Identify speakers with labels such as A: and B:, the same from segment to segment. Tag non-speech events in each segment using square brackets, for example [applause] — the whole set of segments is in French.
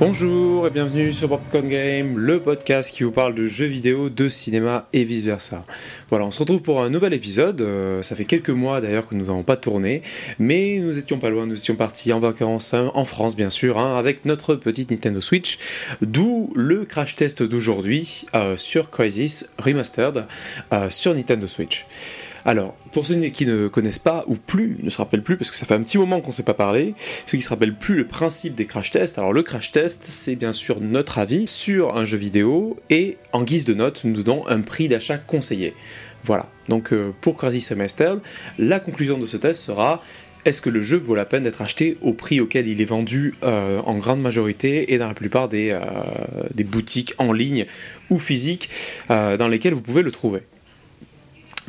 A: Bonjour et bienvenue sur Popcorn Game, le podcast qui vous parle de jeux vidéo, de cinéma et vice versa. Voilà, on se retrouve pour un nouvel épisode. Euh, ça fait quelques mois d'ailleurs que nous n'avons pas tourné, mais nous étions pas loin, nous étions partis en vacances hein, en France bien sûr, hein, avec notre petite Nintendo Switch, d'où le crash test d'aujourd'hui euh, sur Crisis Remastered euh, sur Nintendo Switch. Alors, pour ceux qui ne connaissent pas, ou plus, ne se rappellent plus, parce que ça fait un petit moment qu'on ne s'est pas parlé, ceux qui ne se rappellent plus le principe des crash tests, alors le crash test, c'est bien sûr notre avis sur un jeu vidéo, et en guise de note, nous donnons un prix d'achat conseillé. Voilà, donc euh, pour Crazy Semester, la conclusion de ce test sera est-ce que le jeu vaut la peine d'être acheté au prix auquel il est vendu euh, en grande majorité et dans la plupart des, euh, des boutiques en ligne ou physiques dans lesquelles vous pouvez le trouver?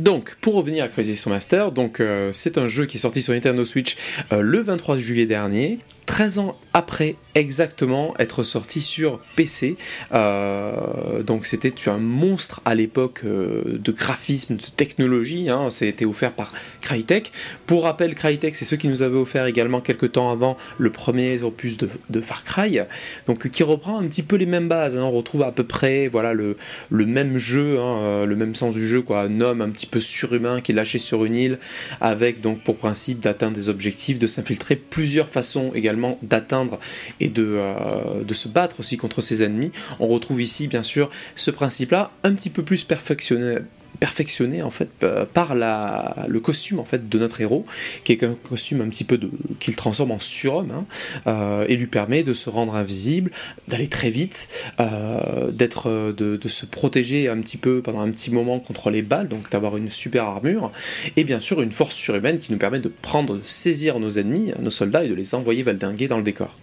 A: Donc, pour revenir à Crisis Master, euh, c'est un jeu qui est sorti sur Nintendo Switch euh, le 23 juillet dernier. 13 ans après exactement être sorti sur PC. Euh, donc c'était un monstre à l'époque euh, de graphisme, de technologie. Hein. C'était offert par Crytek. Pour rappel, Crytek, c'est ceux qui nous avaient offert également quelques temps avant le premier opus de, Far Cry. Donc qui reprend un petit peu les mêmes bases. Hein. On retrouve à peu près voilà, le, le même jeu, hein, euh, le même sens du jeu. Quoi. Un homme un petit peu surhumain qui est lâché sur une île avec donc pour principe d'atteindre des objectifs, de s'infiltrer plusieurs façons également d'atteindre et de, euh, de se battre aussi contre ses ennemis. On retrouve ici bien sûr ce principe-là un petit peu plus perfectionné perfectionné en fait par la, le costume en fait de notre héros, qui est un costume un petit peu de qu'il transforme en surhomme hein, euh, et lui permet de se rendre invisible, d'aller très vite, euh, d'être de, se protéger un petit peu pendant un petit moment contre les balles, donc d'avoir une super armure et bien sûr une force surhumaine qui nous permet de prendre, de saisir nos ennemis, nos soldats et de les envoyer valdinguer dans le décor.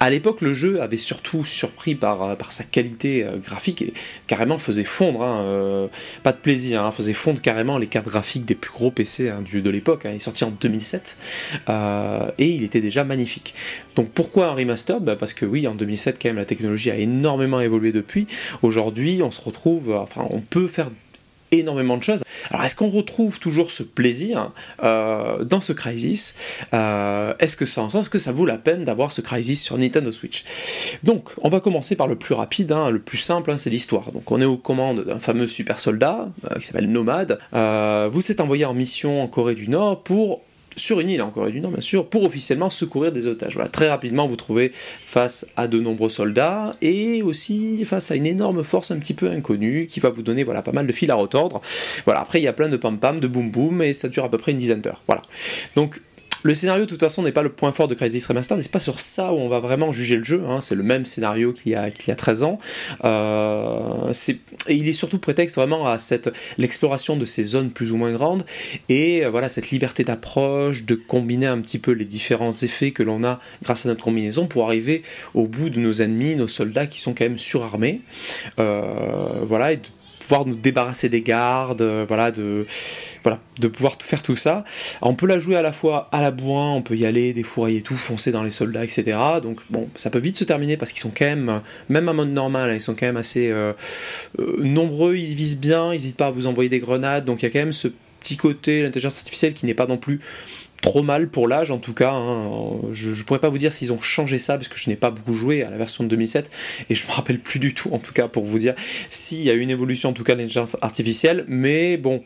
A: À l'époque, le jeu avait surtout surpris par, par sa qualité euh, graphique et carrément faisait fondre, hein, pas de plaisir Hein, faisait fondre carrément les cartes graphiques des plus gros PC hein, de l'époque. Hein. Il est sorti en 2007 euh, et il était déjà magnifique. Donc pourquoi un remaster? Bah, Parce que oui, en 2007 quand même la technologie a énormément évolué depuis. Aujourd'hui, on se retrouve, enfin, on peut faire énormément de choses. Alors est-ce qu'on retrouve toujours ce plaisir euh, dans ce Crisis euh, Est-ce que ça, est-ce que ça vaut la peine d'avoir ce Crisis sur Nintendo Switch? Donc on va commencer par le plus rapide, hein, le plus simple, hein, c'est l'histoire. Donc on est aux commandes d'un fameux super soldat euh, qui s'appelle Nomade. vous êtes envoyé en mission en Corée du Nord pour sur une île en Corée du Nord, bien sûr, pour officiellement secourir des otages. Voilà, très rapidement, vous trouvez face à de nombreux soldats et aussi face à une énorme force un petit peu inconnue qui va vous donner voilà, pas mal de fil à retordre. Voilà, après, il y a plein de pam-pam, de boum-boum et ça dure à peu près une dizaine d'heures. Voilà. Donc, le scénario, de toute façon, n'est pas le point fort de Crisis Remastered, c'est pas sur ça où on va vraiment juger le jeu. Hein. C'est le même scénario qu'il y a, qu'il y a 13 ans. Euh, et il est surtout prétexte vraiment à cette l'exploration de ces zones plus ou moins grandes et euh, voilà cette liberté d'approche, de combiner un petit peu les différents effets que l'on a grâce à notre combinaison pour arriver au bout de nos ennemis, nos soldats qui sont quand même surarmés. Euh, voilà, et pouvoir nous débarrasser des gardes, euh, voilà, de, voilà, de pouvoir faire tout ça. on peut la jouer à la fois à la boin, on peut y aller, défourailler tout, foncer dans les soldats, etc. Donc bon, ça peut vite se terminer parce qu'ils sont quand même, même en mode normal, hein, ils sont quand même assez euh, euh, nombreux, ils visent bien, ils n'hésitent pas à vous envoyer des grenades, donc il y a quand même ce petit côté, l'intelligence artificielle qui n'est pas non plus trop mal pour l'âge en tout cas. Hein. Je, ne pourrais pas vous dire s'ils ont changé ça parce que je n'ai pas beaucoup joué à la version de 2007 et je me rappelle plus du tout en tout cas pour vous dire s'il y a une évolution en tout cas de l'intelligence artificielle. Mais bon,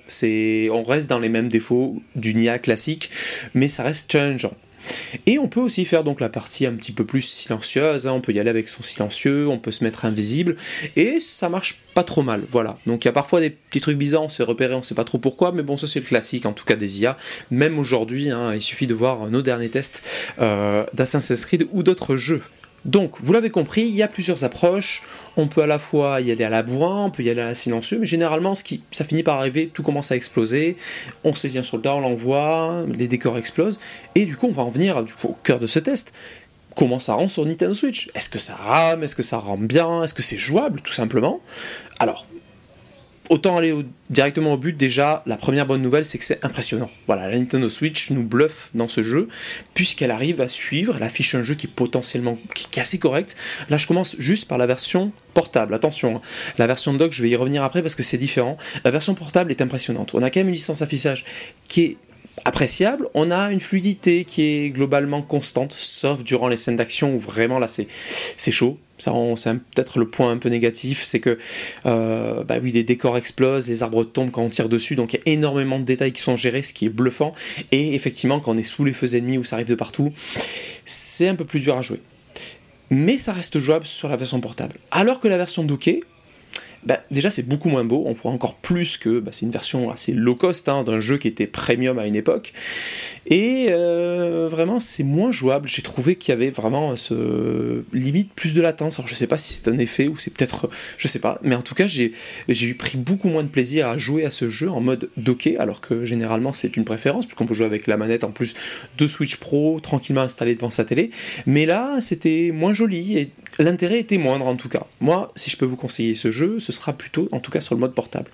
A: on reste dans les mêmes défauts du NIA classique, mais ça reste challengeant. Et on peut aussi faire donc la partie un petit peu plus silencieuse, hein. on peut y aller avec son silencieux, on peut se mettre invisible, et ça marche pas trop mal, voilà. Donc il y a parfois des petits trucs bizarres, on se fait repérer, on sait pas trop pourquoi, mais bon, ça c'est le classique en tout cas des IA. Même aujourd'hui, hein, il suffit de voir nos derniers tests euh, d'Assassin's Creed ou d'autres jeux. Donc, vous l'avez compris, il y a plusieurs approches. On peut à la fois y aller à la bourrin, on peut y aller à la silencieux, mais généralement, ce qui, ça finit par arriver, tout commence à exploser. On saisit un soldat, on l'envoie, les décors explosent, et du coup, on va en venir au cœur de ce test. Comment ça rend sur Nintendo Switch? Est-ce que ça rame? Est-ce que ça rend bien? Est-ce que c'est jouable, tout simplement? Alors, autant aller directement au but, déjà, la première bonne nouvelle, c'est que c'est impressionnant. Voilà, la Nintendo Switch nous bluffe dans ce jeu, puisqu'elle arrive à suivre, elle affiche un jeu qui est potentiellement, qui, assez correct. Là, je commence juste par la version portable, attention, hein. la version dock, je vais y revenir après parce que c'est différent. La version portable est impressionnante. On a quand même une licence affichage qui est appréciable. On a une fluidité qui est globalement constante, sauf durant les scènes d'action où vraiment là c'est chaud. Ça, c'est peut-être le point un peu négatif, c'est que euh, bah les décors explosent, les arbres tombent quand on tire dessus, donc il y a énormément de détails qui sont gérés, ce qui est bluffant. Et effectivement, quand on est sous les feux ennemis où ça arrive de partout, c'est un peu plus dur à jouer. Mais ça reste jouable sur la version portable. Alors que la version dockée, bah, déjà c'est beaucoup moins beau, on voit encore plus que bah, c'est une version assez low cost hein, d'un jeu qui était premium à une époque, et euh, vraiment c'est moins jouable, j'ai trouvé qu'il y avait vraiment ce limite plus de latence, alors je sais pas si c'est un effet ou c'est peut-être, je sais pas, mais en tout cas j'ai eu pris beaucoup moins de plaisir à jouer à ce jeu en mode docké, alors que généralement c'est une préférence, puisqu'on peut jouer avec la manette en plus de Switch Pro tranquillement installée devant sa télé, mais là c'était moins joli et l'intérêt était moindre en tout cas. Moi, si je peux vous conseiller ce jeu, ce sera plutôt en tout cas sur le mode portable.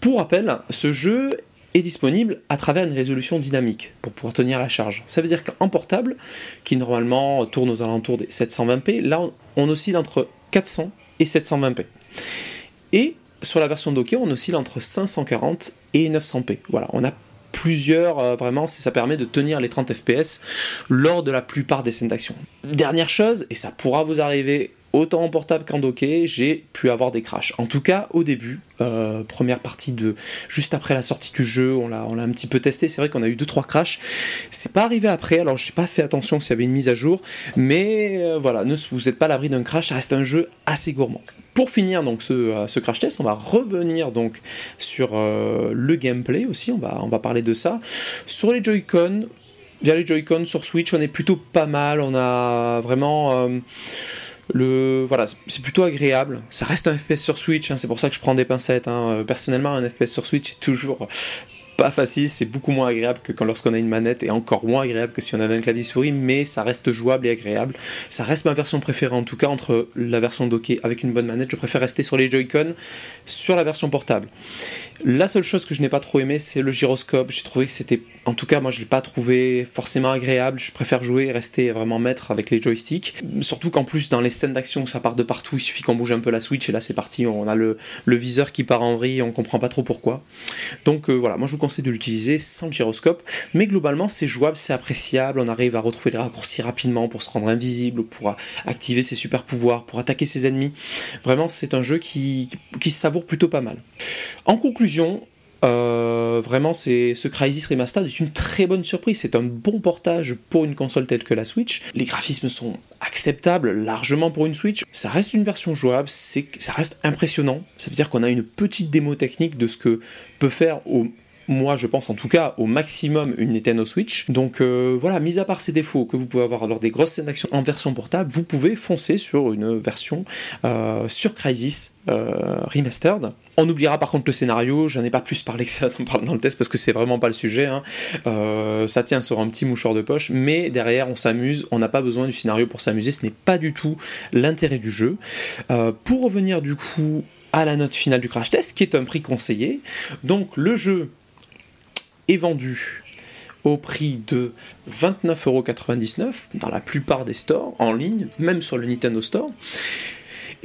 A: Pour rappel, ce jeu est disponible à travers une résolution dynamique pour pouvoir tenir la charge. Ça veut dire qu'en portable, qui normalement tourne aux alentours des 720p, là on oscille entre 400 et 720p. Et sur la version dockée, on oscille entre 540 et 900p. Voilà, on a plusieurs, euh, vraiment, ça permet de tenir les 30 fps lors de la plupart des scènes d'action. Dernière chose, et ça pourra vous arriver autant en portable qu'en docké, j'ai pu avoir des crashs. En tout cas, au début, euh, première partie de juste après la sortie du jeu, on l'a, un petit peu testé. C'est vrai qu'on a eu 2-3 crashs. C'est pas arrivé après, alors j'ai pas fait attention s'il y avait une mise à jour, mais euh, voilà, ne vous êtes pas l'abri d'un crash, ça reste un jeu assez gourmand. Pour finir donc ce, euh, crash test, on va revenir donc sur le gameplay aussi, on va, on va parler de ça. Sur les Joy-Con, via les Joy-Con sur Switch, on est plutôt pas mal, on a vraiment le voilà, c'est plutôt agréable. Ça reste un FPS sur Switch, hein, c'est pour ça que je prends des pincettes. Hein. Euh, personnellement, un FPS sur Switch est toujours pas facile, c'est beaucoup moins agréable que lorsqu'on a une manette et encore moins agréable que si on avait un clavier souris, mais ça reste jouable et agréable. Ça reste ma version préférée en tout cas entre la version dockée avec une bonne manette. Je préfère rester sur les Joy-Con sur la version portable. La seule chose que je n'ai pas trop aimé, c'est le gyroscope. J'ai trouvé que c'était, en tout cas, moi je l'ai pas trouvé forcément agréable. Je préfère jouer et rester vraiment maître avec les joysticks. Surtout qu'en plus dans les scènes d'action ça part de partout, il suffit qu'on bouge un peu la Switch et là c'est parti. On a le, le viseur qui part en vrille, on comprend pas trop pourquoi. Donc euh, voilà, moi je vous de l'utiliser sans le gyroscope, mais globalement c'est jouable, c'est appréciable, on arrive à retrouver les raccourcis rapidement pour se rendre invisible, pour activer ses super pouvoirs, pour attaquer ses ennemis. Vraiment c'est un jeu qui, qui savoure plutôt pas mal. En conclusion, euh, vraiment, c'est ce Crysis Remastered est une très bonne surprise. C'est un bon portage pour une console telle que la Switch. Les graphismes sont acceptables largement pour une Switch. Ça reste une version jouable, ça reste impressionnant. Ça veut dire qu'on a une petite démo technique de ce que peut faire au moi je pense en tout cas au maximum une Nintendo Switch. Donc euh, voilà, mis à part ces défauts que vous pouvez avoir lors des grosses scènes d'action en version portable, vous pouvez foncer sur une version euh, sur Crisis euh, Remastered. On oubliera par contre le scénario, j'en ai pas plus parlé que ça dans le test parce que c'est vraiment pas le sujet. Hein. ça tient sur un petit mouchoir de poche, mais derrière on s'amuse, on n'a pas besoin du scénario pour s'amuser, ce n'est pas du tout l'intérêt du jeu. pour revenir du coup à la note finale du crash test, qui est un prix conseillé, donc le jeu est vendu au prix de 29,99€ dans la plupart des stores en ligne, même sur le Nintendo Store.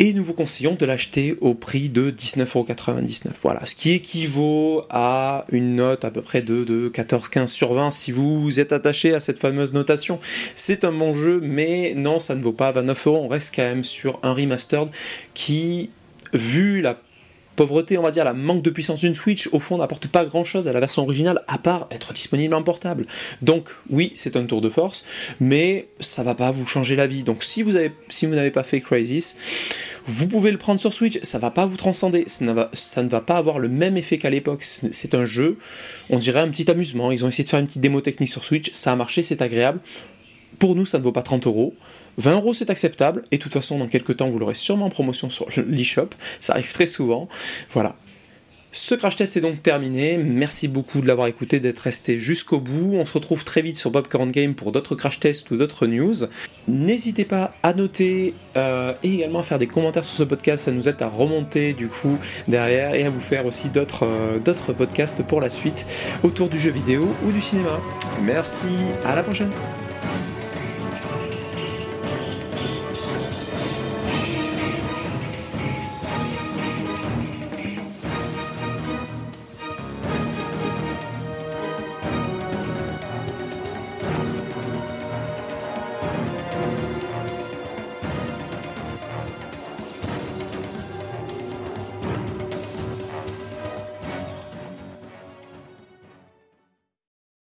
A: Et nous vous conseillons de l'acheter au prix de 19,99€. Voilà, ce qui équivaut à une note à peu près de, de 14-15 sur 20 si vous êtes attaché à cette fameuse notation. C'est un bon jeu, mais non, ça ne vaut pas 29€. On reste quand même sur un remastered qui, vu la pauvreté, on va dire, la manque de puissance d'une Switch, au fond, n'apporte pas grand chose à la version originale, à part être disponible en portable. Donc, oui, c'est un tour de force, mais ça va pas vous changer la vie. Donc, si vous avez, si vous n'avez pas fait Crisis, vous pouvez le prendre sur Switch, ça va pas vous transcender, ça ne va, ça ne va pas avoir le même effet qu'à l'époque. C'est un jeu, on dirait un petit amusement. Ils ont essayé de faire une petite démo technique sur Switch, ça a marché, c'est agréable. Pour nous, ça ne vaut pas 30 euros. 20 euros c'est acceptable, et de toute façon dans quelques temps vous l'aurez sûrement en promotion sur [laughs] l'eShop, ça arrive très souvent. Voilà. Ce crash test est donc terminé, merci beaucoup de l'avoir écouté, d'être resté jusqu'au bout. On se retrouve très vite sur Bobcorn Game pour d'autres crash tests ou d'autres news. N'hésitez pas à noter euh, et également à faire des commentaires sur ce podcast, ça nous aide à remonter du coup derrière et à vous faire aussi d'autres euh, d'autres podcasts pour la suite autour du jeu vidéo ou du cinéma. Merci, à la prochaine